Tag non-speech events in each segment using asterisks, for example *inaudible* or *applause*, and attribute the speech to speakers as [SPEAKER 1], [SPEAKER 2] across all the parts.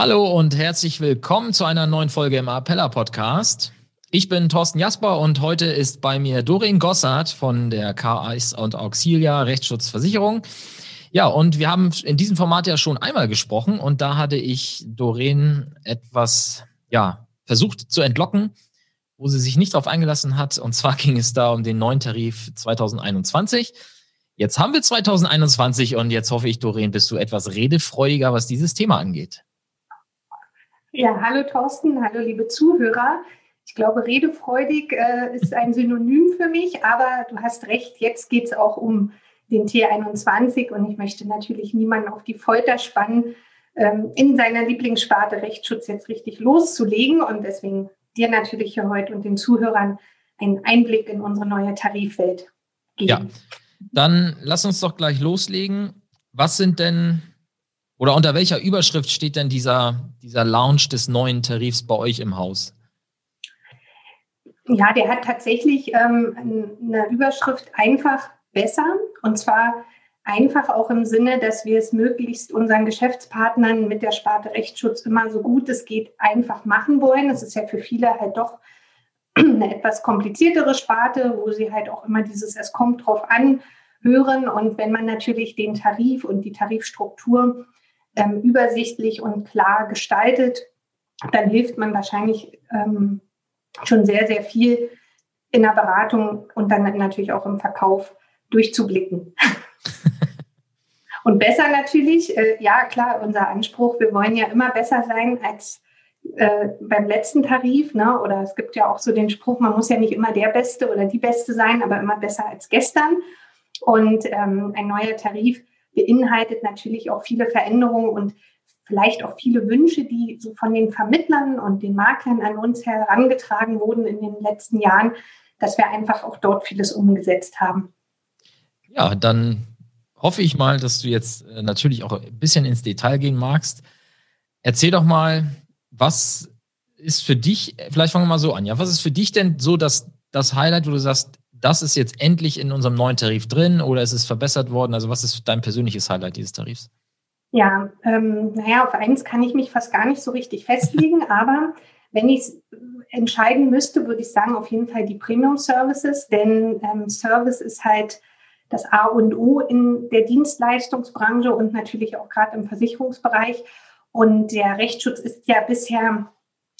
[SPEAKER 1] Hallo und herzlich willkommen zu einer neuen Folge im Appella Podcast. Ich bin Thorsten Jasper und heute ist bei mir Doreen Gossard von der KAIS und Auxilia Rechtsschutzversicherung. Ja, und wir haben in diesem Format ja schon einmal gesprochen und da hatte ich Doreen etwas, ja, versucht zu entlocken, wo sie sich nicht darauf eingelassen hat. Und zwar *laughs* ging es da um den neuen Tarif 2021. Jetzt haben wir 2021 und jetzt hoffe ich, Doreen, bist du etwas redefreudiger, was dieses Thema angeht.
[SPEAKER 2] Ja, hallo Thorsten, hallo liebe Zuhörer. Ich glaube, redefreudig äh, ist ein Synonym für mich, aber du hast recht, jetzt geht es auch um den T21 und ich möchte natürlich niemanden auf die Folter spannen, ähm, in seiner Lieblingssparte Rechtsschutz jetzt richtig loszulegen und deswegen dir natürlich hier heute und den Zuhörern einen Einblick in unsere neue Tarifwelt geben.
[SPEAKER 1] Ja, dann lass uns doch gleich loslegen. Was sind denn oder unter welcher Überschrift steht denn dieser, dieser Launch des neuen Tarifs bei euch im Haus?
[SPEAKER 2] Ja, der hat tatsächlich ähm, eine Überschrift einfach besser. Und zwar einfach auch im Sinne, dass wir es möglichst unseren Geschäftspartnern mit der Sparte Rechtsschutz immer so gut es geht einfach machen wollen. Das ist ja für viele halt doch *clears throat* eine etwas kompliziertere Sparte, wo sie halt auch immer dieses Es kommt drauf an hören. Und wenn man natürlich den Tarif und die Tarifstruktur ähm, übersichtlich und klar gestaltet, dann hilft man wahrscheinlich ähm, schon sehr, sehr viel in der Beratung und dann natürlich auch im Verkauf durchzublicken. *laughs* und besser natürlich, äh, ja klar, unser Anspruch, wir wollen ja immer besser sein als äh, beim letzten Tarif, ne? oder es gibt ja auch so den Spruch, man muss ja nicht immer der Beste oder die Beste sein, aber immer besser als gestern. Und ähm, ein neuer Tarif beinhaltet natürlich auch viele Veränderungen und vielleicht auch viele Wünsche, die so von den Vermittlern und den Maklern an uns herangetragen wurden in den letzten Jahren, dass wir einfach auch dort vieles umgesetzt haben.
[SPEAKER 1] Ja, dann hoffe ich mal, dass du jetzt äh, natürlich auch ein bisschen ins Detail gehen magst. Erzähl doch mal, was ist für dich, vielleicht fangen wir mal so an, ja, was ist für dich denn so das, das Highlight, wo du sagst, das ist jetzt endlich in unserem neuen Tarif drin oder ist es verbessert worden? Also was ist dein persönliches Highlight dieses Tarifs?
[SPEAKER 2] Ja, ähm, naja, auf eins kann ich mich fast gar nicht so richtig festlegen, *laughs* aber wenn ich es entscheiden müsste, würde ich sagen, auf jeden Fall die Premium Services, denn ähm, Service ist halt das A und O in der Dienstleistungsbranche und natürlich auch gerade im Versicherungsbereich. Und der Rechtsschutz ist ja bisher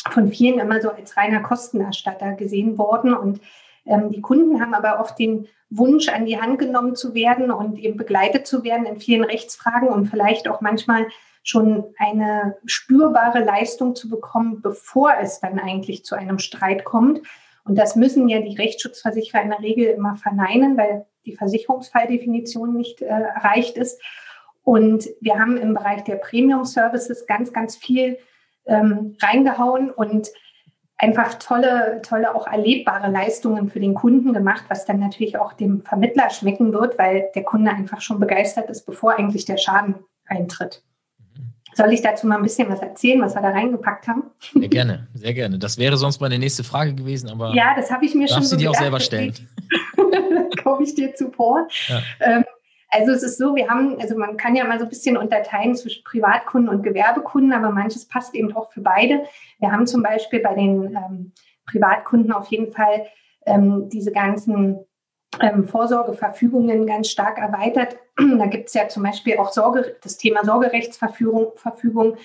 [SPEAKER 2] von vielen immer so als reiner Kostenerstatter gesehen worden. Und ähm, die Kunden haben aber oft den Wunsch, an die Hand genommen zu werden und eben begleitet zu werden in vielen Rechtsfragen und vielleicht auch manchmal schon eine spürbare Leistung zu bekommen, bevor es dann eigentlich zu einem Streit kommt. Und das müssen ja die Rechtsschutzversicherer in der Regel immer verneinen, weil die Versicherungsfalldefinition nicht äh, erreicht ist. Und wir haben im Bereich der Premium Services ganz, ganz viel ähm, reingehauen und einfach tolle, tolle, auch erlebbare Leistungen für den Kunden gemacht, was dann natürlich auch dem Vermittler schmecken wird, weil der Kunde einfach schon begeistert ist, bevor eigentlich der Schaden eintritt. Soll ich dazu mal ein bisschen was erzählen, was wir da reingepackt haben?
[SPEAKER 1] Sehr gerne, sehr gerne. Das wäre sonst meine nächste Frage gewesen, aber
[SPEAKER 2] ja, das habe ich mir schon.
[SPEAKER 1] Darfst
[SPEAKER 2] so
[SPEAKER 1] du dir auch selber stellen? *laughs*
[SPEAKER 2] Komme ich dir zuvor. Ja. Ähm, also es ist so, wir haben, also man kann ja mal so ein bisschen unterteilen zwischen Privatkunden und Gewerbekunden, aber manches passt eben auch für beide. Wir haben zum Beispiel bei den ähm, Privatkunden auf jeden Fall ähm, diese ganzen ähm, Vorsorgeverfügungen ganz stark erweitert. *clears throat* da gibt es ja zum Beispiel auch Sorge, das Thema Sorgerechtsverfügung Verfügung,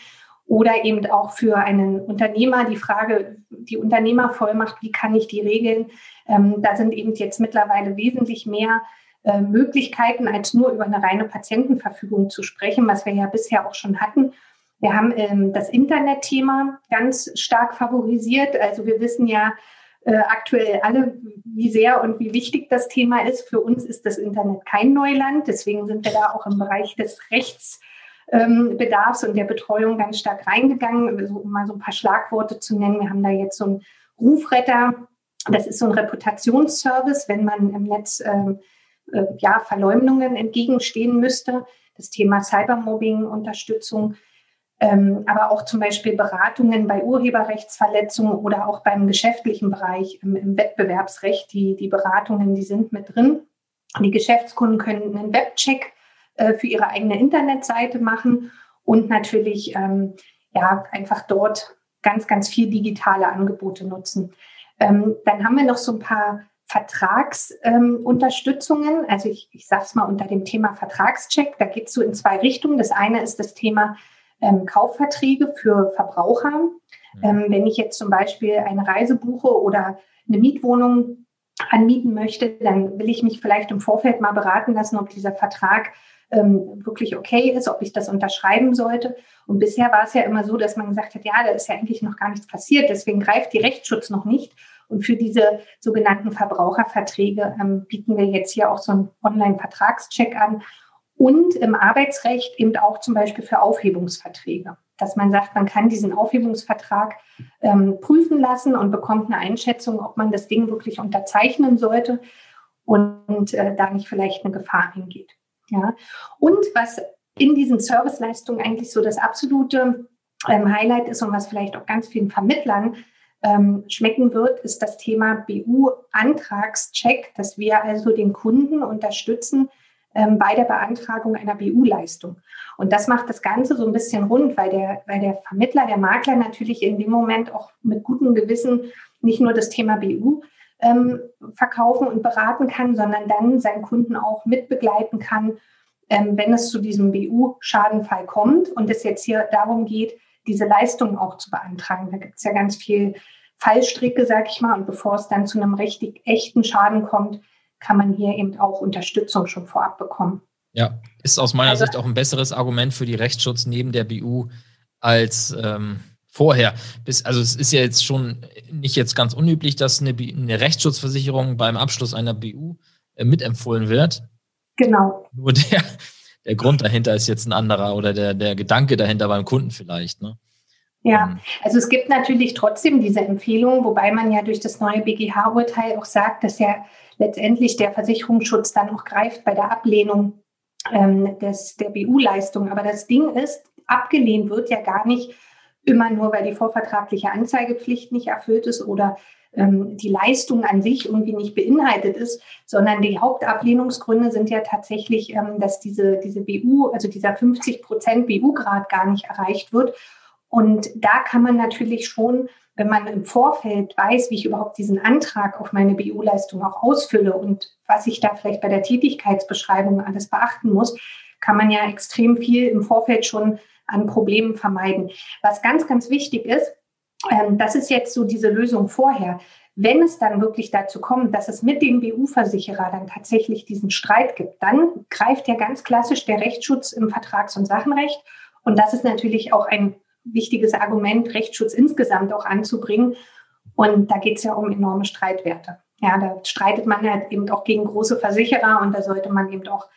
[SPEAKER 2] oder eben auch für einen Unternehmer die Frage, die Unternehmervollmacht, wie kann ich die regeln? Ähm, da sind eben jetzt mittlerweile wesentlich mehr äh, Möglichkeiten, als nur über eine reine Patientenverfügung zu sprechen, was wir ja bisher auch schon hatten. Wir haben ähm, das Internetthema ganz stark favorisiert. Also wir wissen ja äh, aktuell alle, wie sehr und wie wichtig das Thema ist. Für uns ist das Internet kein Neuland. Deswegen sind wir da auch im Bereich des Rechts ähm, und der Betreuung ganz stark reingegangen, also, um mal so ein paar Schlagworte zu nennen. Wir haben da jetzt so einen Rufretter, das ist so ein Reputationsservice, wenn man im Netz ähm, äh, ja, Verleumdungen entgegenstehen müsste. Das Thema Cybermobbing, Unterstützung, ähm, aber auch zum Beispiel Beratungen bei Urheberrechtsverletzungen oder auch beim geschäftlichen Bereich im, im Wettbewerbsrecht. Die, die Beratungen, die sind mit drin. Die Geschäftskunden können einen Webcheck äh, für ihre eigene Internetseite machen und natürlich ähm, ja einfach dort ganz, ganz viel digitale Angebote nutzen. Ähm, dann haben wir noch so ein paar Vertragsunterstützungen. Ähm, also ich, ich sage es mal unter dem Thema Vertragscheck. Da geht es so in zwei Richtungen. Das eine ist das Thema ähm, Kaufverträge für Verbraucher. Mhm. Ähm, wenn ich jetzt zum Beispiel eine Reise buche oder eine Mietwohnung anmieten möchte, dann will ich mich vielleicht im Vorfeld mal beraten lassen, ob dieser Vertrag ähm, wirklich okay ist, ob ich das unterschreiben sollte. Und bisher war es ja immer so, dass man gesagt hat, ja, da ist ja eigentlich noch gar nichts passiert, deswegen greift die Rechtsschutz noch nicht. Und für diese sogenannten Verbraucherverträge ähm, bieten wir jetzt hier auch so einen Online-Vertragscheck an und im Arbeitsrecht eben auch zum Beispiel für Aufhebungsverträge, dass man sagt, man kann diesen Aufhebungsvertrag ähm, prüfen lassen und bekommt eine Einschätzung, ob man das Ding wirklich unterzeichnen sollte und äh, da nicht vielleicht eine Gefahr hingeht. Ja. Und was in diesen Serviceleistungen eigentlich so das absolute ähm, Highlight ist und was vielleicht auch ganz vielen Vermittlern ähm, schmecken wird, ist das Thema BU-Antragscheck, dass wir also den Kunden unterstützen ähm, bei der Beantragung einer BU-Leistung. Und das macht das Ganze so ein bisschen rund, weil der, weil der Vermittler, der Makler natürlich in dem Moment auch mit gutem Gewissen nicht nur das Thema BU ähm, verkaufen und beraten kann, sondern dann seinen Kunden auch mitbegleiten kann, ähm, wenn es zu diesem BU-Schadenfall kommt und es jetzt hier darum geht, diese Leistung auch zu beantragen. Da gibt es ja ganz viel Fallstricke, sag ich mal. Und bevor es dann zu einem richtig echten Schaden kommt, kann man hier eben auch Unterstützung schon vorab bekommen.
[SPEAKER 1] Ja, ist aus meiner also, Sicht auch ein besseres Argument für die Rechtsschutz neben der BU als ähm, vorher. Bis, also es ist ja jetzt schon nicht jetzt ganz unüblich, dass eine, eine Rechtsschutzversicherung beim Abschluss einer BU äh, mitempfohlen wird.
[SPEAKER 2] Genau.
[SPEAKER 1] Nur der, der Grund dahinter ist jetzt ein anderer oder der, der Gedanke dahinter beim Kunden vielleicht. Ne?
[SPEAKER 2] Ja, ähm. also es gibt natürlich trotzdem diese Empfehlung, wobei man ja durch das neue BGH-Urteil auch sagt, dass ja letztendlich der Versicherungsschutz dann auch greift bei der Ablehnung ähm, des, der BU-Leistung. Aber das Ding ist, abgelehnt wird ja gar nicht immer nur, weil die vorvertragliche Anzeigepflicht nicht erfüllt ist oder ähm, die Leistung an sich irgendwie nicht beinhaltet ist, sondern die Hauptablehnungsgründe sind ja tatsächlich, ähm, dass diese, diese BU, also dieser 50 Prozent BU-Grad gar nicht erreicht wird. Und da kann man natürlich schon, wenn man im Vorfeld weiß, wie ich überhaupt diesen Antrag auf meine BU-Leistung auch ausfülle und was ich da vielleicht bei der Tätigkeitsbeschreibung alles beachten muss, kann man ja extrem viel im Vorfeld schon an Problemen vermeiden. Was ganz, ganz wichtig ist, das ist jetzt so diese Lösung vorher. Wenn es dann wirklich dazu kommt, dass es mit dem BU-Versicherer dann tatsächlich diesen Streit gibt, dann greift ja ganz klassisch der Rechtsschutz im Vertrags- und Sachenrecht. Und das ist natürlich auch ein wichtiges Argument, Rechtsschutz insgesamt auch anzubringen. Und da geht es ja um enorme Streitwerte. Ja, da streitet man halt eben auch gegen große Versicherer und da sollte man eben auch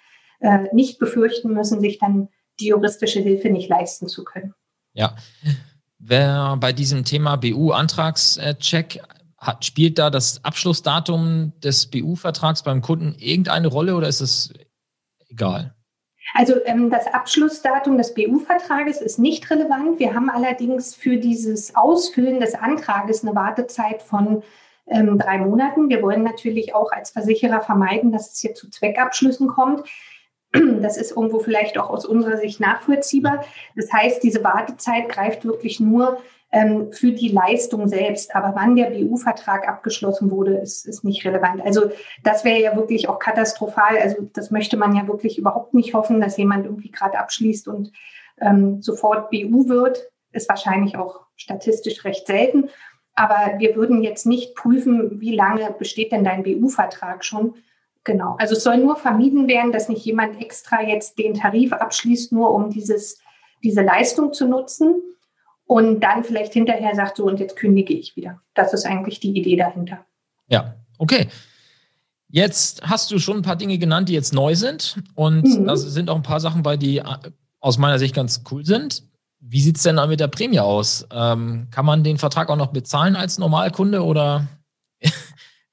[SPEAKER 2] äh, nicht befürchten müssen, sich dann die juristische Hilfe nicht leisten zu können.
[SPEAKER 1] Ja, Wer bei diesem Thema BU-Antragscheck hat, spielt da das Abschlussdatum des BU-Vertrags beim Kunden irgendeine Rolle oder ist es egal?
[SPEAKER 2] Also ähm, das Abschlussdatum des BU-Vertrages ist nicht relevant. Wir haben allerdings für dieses Ausfüllen des Antrages eine Wartezeit von ähm, drei Monaten. Wir wollen natürlich auch als Versicherer vermeiden, dass es hier zu Zweckabschlüssen kommt. *clears throat* Das ist irgendwo vielleicht auch aus unserer Sicht nachvollziehbar. Das heißt, diese Wartezeit greift wirklich nur ähm, für die Leistung selbst. Aber wann der BU-Vertrag abgeschlossen wurde, ist, ist nicht relevant. Also das wäre ja wirklich auch katastrophal. Also das möchte man ja wirklich überhaupt nicht hoffen, dass jemand irgendwie gerade abschließt und ähm, sofort BU wird. Ist wahrscheinlich auch statistisch recht selten. Aber wir würden jetzt nicht prüfen, wie lange besteht denn dein BU-Vertrag schon, Genau. Also es soll nur vermieden werden, dass nicht jemand extra jetzt den Tarif abschließt, nur um dieses, diese Leistung zu nutzen und dann vielleicht hinterher sagt, so und jetzt kündige ich wieder. Das ist eigentlich die Idee dahinter.
[SPEAKER 1] Ja, okay. Jetzt hast du schon ein paar Dinge genannt, die jetzt neu sind. Und mhm. da sind auch ein paar Sachen bei, die aus meiner Sicht ganz cool sind. Wie sieht es denn mit der Prämie aus? Ähm, kann man den Vertrag auch noch bezahlen als Normalkunde oder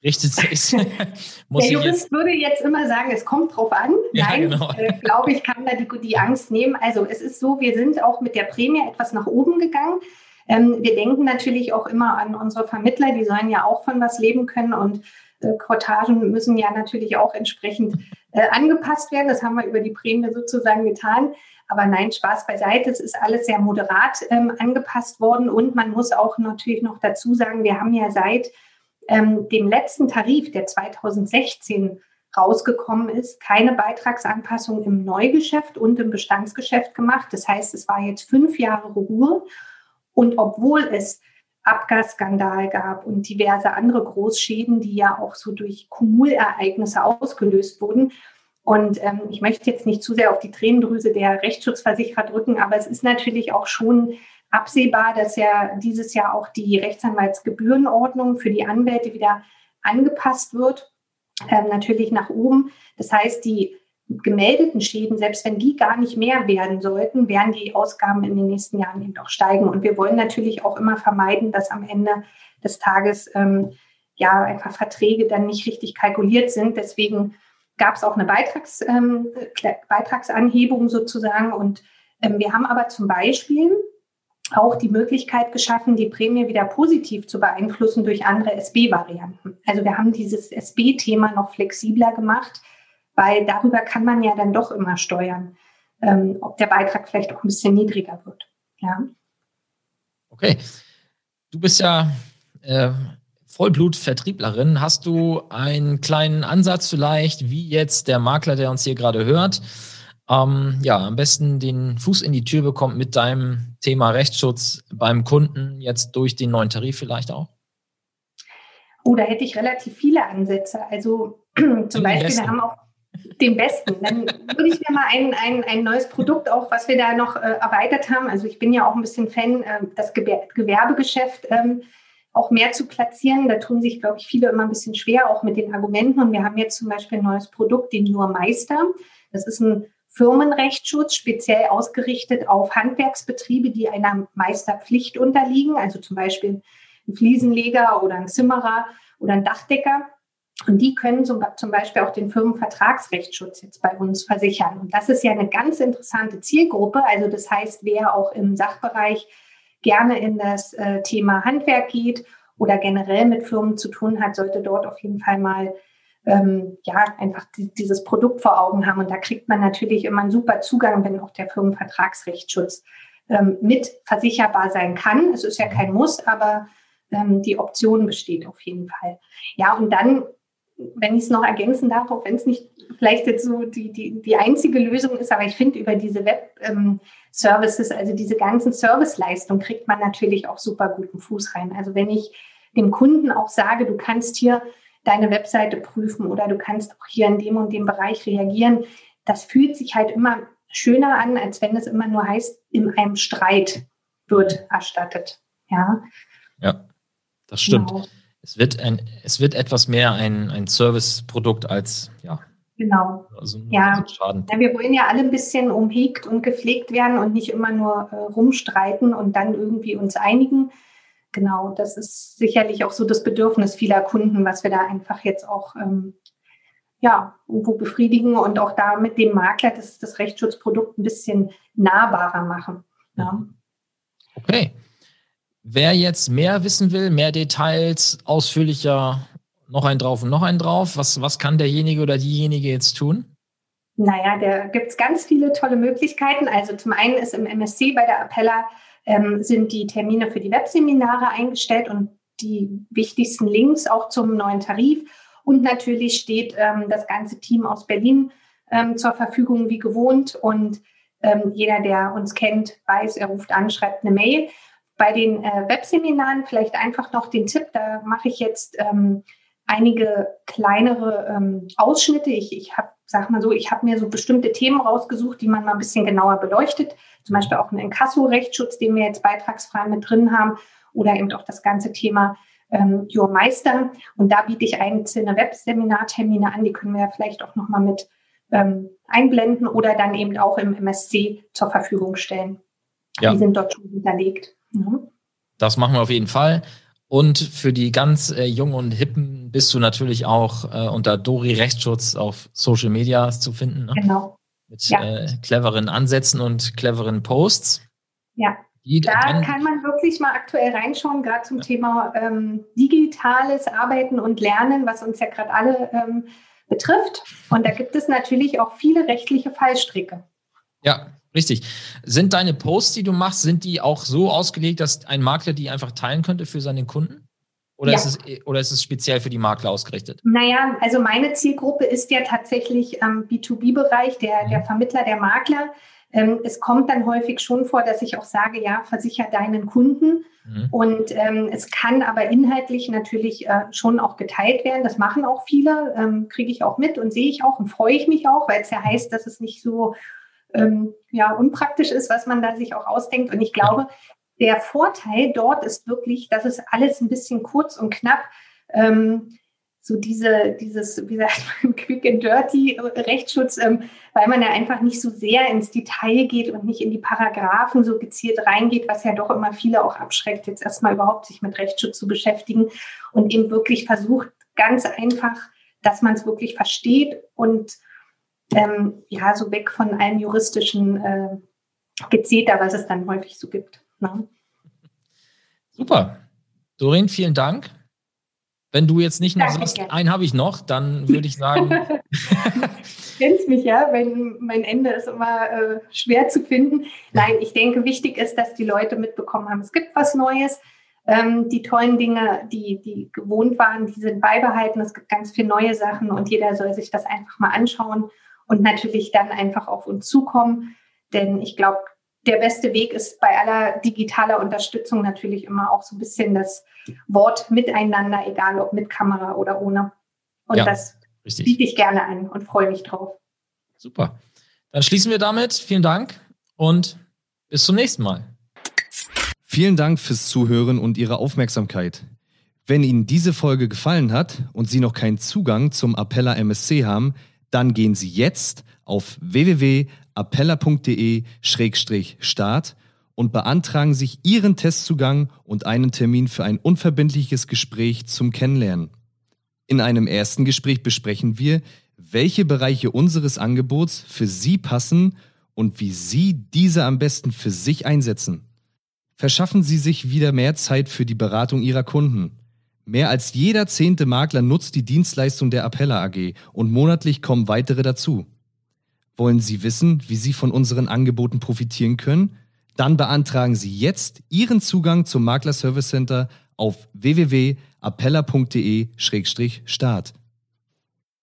[SPEAKER 1] richtet sich? *laughs*
[SPEAKER 2] der Jurist würde jetzt immer sagen, es kommt drauf an. Ja, Nein, genau. äh, glaube ich, kann da die, die Angst nehmen. Also es ist so, wir sind auch mit der Prämie etwas nach oben gegangen. Ähm, wir denken natürlich auch immer an unsere Vermittler, die sollen ja auch von was leben können und äh, Quotagen müssen ja natürlich auch entsprechend äh, angepasst werden. Das haben wir über die Prämie sozusagen getan. Aber nein, Spaß beiseite. Es ist alles sehr moderat ähm, angepasst worden. Und man muss auch natürlich noch dazu sagen, wir haben ja seit ähm, dem letzten Tarif, der 2016 rausgekommen ist, keine Beitragsanpassung im Neugeschäft und im Bestandsgeschäft gemacht. Das heißt, es war jetzt fünf Jahre Ruhe. Und obwohl es Abgasskandal gab und diverse andere Großschäden, die ja auch so durch Kumulereignisse ausgelöst wurden. Und ähm, ich möchte jetzt nicht zu sehr auf die Tränendrüse der Rechtsschutzversicherer drücken, aber es ist natürlich auch schon absehbar, dass ja dieses Jahr auch die Rechtsanwaltsgebührenordnung für die Anwälte wieder angepasst wird, ähm, natürlich nach oben. Das heißt, die gemeldeten Schäden, selbst wenn die gar nicht mehr werden sollten, werden die Ausgaben in den nächsten Jahren eben doch steigen. Und wir wollen natürlich auch immer vermeiden, dass am Ende des Tages ähm, ja einfach Verträge dann nicht richtig kalkuliert sind. Deswegen gab es auch eine Beitrags, ähm, Beitragsanhebung sozusagen. Und ähm, wir haben aber zum Beispiel auch die Möglichkeit geschaffen, die Prämie wieder positiv zu beeinflussen durch andere SB-Varianten. Also wir haben dieses SB-Thema noch flexibler gemacht weil darüber kann man ja dann doch immer steuern, ähm, ob der Beitrag vielleicht auch ein bisschen niedriger wird. Ja.
[SPEAKER 1] Okay. Du bist ja äh, Vollblut-Vertrieblerin. Hast du einen kleinen Ansatz vielleicht, wie jetzt der Makler, der uns hier gerade hört, ähm, ja, am besten den Fuß in die Tür bekommt mit deinem Thema Rechtsschutz beim Kunden, jetzt durch den neuen Tarif vielleicht auch?
[SPEAKER 2] Oh, da hätte ich relativ viele Ansätze. Also *clears throat* zum Beispiel, wir haben auch den besten. Dann würde ich mir mal ein, ein, ein neues Produkt auch, was wir da noch äh, erweitert haben. Also ich bin ja auch ein bisschen Fan, äh, das Gewerbegeschäft ähm, auch mehr zu platzieren. Da tun sich, glaube ich, viele immer ein bisschen schwer, auch mit den Argumenten. Und wir haben jetzt zum Beispiel ein neues Produkt, den Nur Meister. Das ist ein Firmenrechtsschutz, speziell ausgerichtet auf Handwerksbetriebe, die einer Meisterpflicht unterliegen, also zum Beispiel ein Fliesenleger oder ein Zimmerer oder ein Dachdecker. Und die können zum, Beispiel auch den Firmenvertragsrechtsschutz jetzt bei uns versichern. Und das ist ja eine ganz interessante Zielgruppe. Also das heißt, wer auch im Sachbereich gerne in das äh, Thema Handwerk geht oder generell mit Firmen zu tun hat, sollte dort auf jeden Fall mal ähm, ja einfach die, dieses Produkt vor Augen haben. Und da kriegt man natürlich immer einen super Zugang, wenn auch der Firmenvertragsrechtsschutz ähm, mit versicherbar sein kann. Es ist ja kein Muss, aber ähm, die Option besteht auf jeden Fall. Ja, und dann wenn ich es noch ergänzen darf, auch wenn es nicht vielleicht jetzt so die, die, die einzige Lösung ist, aber ich finde, über diese Web-Services, ähm, also diese ganzen Serviceleistungen, kriegt man natürlich auch super guten Fuß rein. Also wenn ich dem Kunden auch sage, du kannst hier deine Webseite prüfen oder du kannst auch hier in dem und dem Bereich reagieren, das fühlt sich halt immer schöner an, als wenn es immer nur heißt, in einem Streit wird erstattet. Ja,
[SPEAKER 1] ja das stimmt. Genau. Es wird, ein, es wird etwas mehr ein, ein Serviceprodukt als, ja.
[SPEAKER 2] Genau. Also ja. Schaden. ja, wir wollen ja alle ein bisschen umhegt und gepflegt werden und nicht immer nur äh, rumstreiten und dann irgendwie uns einigen. Genau, das ist sicherlich auch so das Bedürfnis vieler Kunden, was wir da einfach jetzt auch ähm, ja, irgendwo befriedigen und auch da mit dem Makler das, das Rechtsschutzprodukt ein bisschen nahbarer machen. Ja.
[SPEAKER 1] Okay. Wer jetzt mehr wissen will, mehr Details, ausführlicher, noch ein drauf und noch ein drauf, was, was kann derjenige oder diejenige jetzt tun?
[SPEAKER 2] Naja, da gibt es ganz viele tolle Möglichkeiten. Also zum einen ist im MSC bei der Appella ähm, sind die Termine für die Webseminare eingestellt und die wichtigsten Links auch zum neuen Tarif. Und natürlich steht ähm, das ganze Team aus Berlin ähm, zur Verfügung wie gewohnt. Und ähm, jeder, der uns kennt, weiß, er ruft an, schreibt eine Mail. Bei den äh, Webseminaren vielleicht einfach noch den Tipp, da mache ich jetzt ähm, einige kleinere ähm, Ausschnitte. Ich, ich habe, sag mal so, ich habe mir so bestimmte Themen rausgesucht, die man mal ein bisschen genauer beleuchtet. Zum Beispiel auch einen Inkasso-Rechtsschutz, den wir jetzt beitragsfrei mit drin haben, oder eben auch das ganze Thema ähm, Your Meister. Und da biete ich einzelne Webseminartermine an, die können wir ja vielleicht auch nochmal mit ähm, einblenden oder dann eben auch im MSC zur Verfügung stellen. Ja. Die sind dort schon hinterlegt. Mhm.
[SPEAKER 1] Das machen wir auf jeden Fall. Und für die ganz äh, jungen und hippen bist du natürlich auch äh, unter Dori Rechtsschutz auf Social Media zu finden.
[SPEAKER 2] Ne? Genau.
[SPEAKER 1] Mit ja. äh, cleveren Ansätzen und cleveren Posts.
[SPEAKER 2] Ja. Die, da kann man wirklich mal aktuell reinschauen, gerade zum Thema ähm, digitales Arbeiten und Lernen, was uns ja gerade alle ähm, betrifft. Und da gibt es natürlich auch viele rechtliche Fallstricke.
[SPEAKER 1] Ja, richtig. Sind deine Posts, die du machst, sind die auch so ausgelegt, dass ein Makler die einfach teilen könnte für seine Kunden? Oder, ja. ist es, oder ist es speziell für die Makler ausgerichtet?
[SPEAKER 2] Naja, also meine Zielgruppe ist ja tatsächlich am ähm, B2B-Bereich, der, der mhm. Vermittler, der Makler. Ähm, es kommt dann häufig schon vor, dass ich auch sage, ja, versicher deinen Kunden. Mhm. Und ähm, es kann aber inhaltlich natürlich äh, schon auch geteilt werden. Das machen auch viele, ähm, kriege ich auch mit und sehe ich auch und freue ich mich auch, weil es ja heißt, dass es nicht so ähm, ja, unpraktisch ist, was man da sich auch ausdenkt. Und ich glaube, der Vorteil dort ist wirklich, dass es alles ein bisschen kurz und knapp ähm, so diese, dieses, wie sagt man, *laughs* Quick and Dirty Rechtsschutz, ähm, weil man ja einfach nicht so sehr ins Detail geht und nicht in die Paragraphen so gezielt reingeht, was ja doch immer viele auch abschreckt, jetzt erstmal überhaupt sich mit Rechtsschutz zu beschäftigen und eben wirklich versucht, ganz einfach, dass man es wirklich versteht und ähm, ja, so weg von einem juristischen äh, Gezeter, was es dann häufig so gibt. Ne?
[SPEAKER 1] Super. Doreen, vielen Dank. Wenn du jetzt nicht noch Danke, sagst, einen habe ich noch, dann würde ich sagen. *laughs*
[SPEAKER 2] kennst mich ja, wenn mein Ende ist immer äh, schwer zu finden. Nein, ich denke, wichtig ist, dass die Leute mitbekommen haben, es gibt was Neues. Ähm, die tollen Dinge, die, die gewohnt waren, die sind beibehalten. Es gibt ganz viele neue Sachen und jeder soll sich das einfach mal anschauen und natürlich dann einfach auf uns zukommen. Denn ich glaube, der beste Weg ist bei aller digitaler Unterstützung natürlich immer auch so ein bisschen das Wort miteinander, egal ob mit Kamera oder ohne. Und ja, das richtig. biete ich gerne an und freue mich drauf.
[SPEAKER 1] Super. Dann schließen wir damit. Vielen Dank und bis zum nächsten Mal.
[SPEAKER 3] Vielen Dank fürs Zuhören und Ihre Aufmerksamkeit. Wenn Ihnen diese Folge gefallen hat und Sie noch keinen Zugang zum Appella MSC haben, dann gehen Sie jetzt auf www.appella.de-start und beantragen sich Ihren Testzugang und einen Termin für ein unverbindliches Gespräch zum Kennenlernen. In einem ersten Gespräch besprechen wir, welche Bereiche unseres Angebots für Sie passen und wie Sie diese am besten für sich einsetzen. Verschaffen Sie sich wieder mehr Zeit für die Beratung Ihrer Kunden. Mehr als jeder zehnte Makler nutzt die Dienstleistung der Appella AG und monatlich kommen weitere dazu. Wollen Sie wissen, wie Sie von unseren Angeboten profitieren können? Dann beantragen Sie jetzt Ihren Zugang zum Makler Service Center auf www.appella.de-start.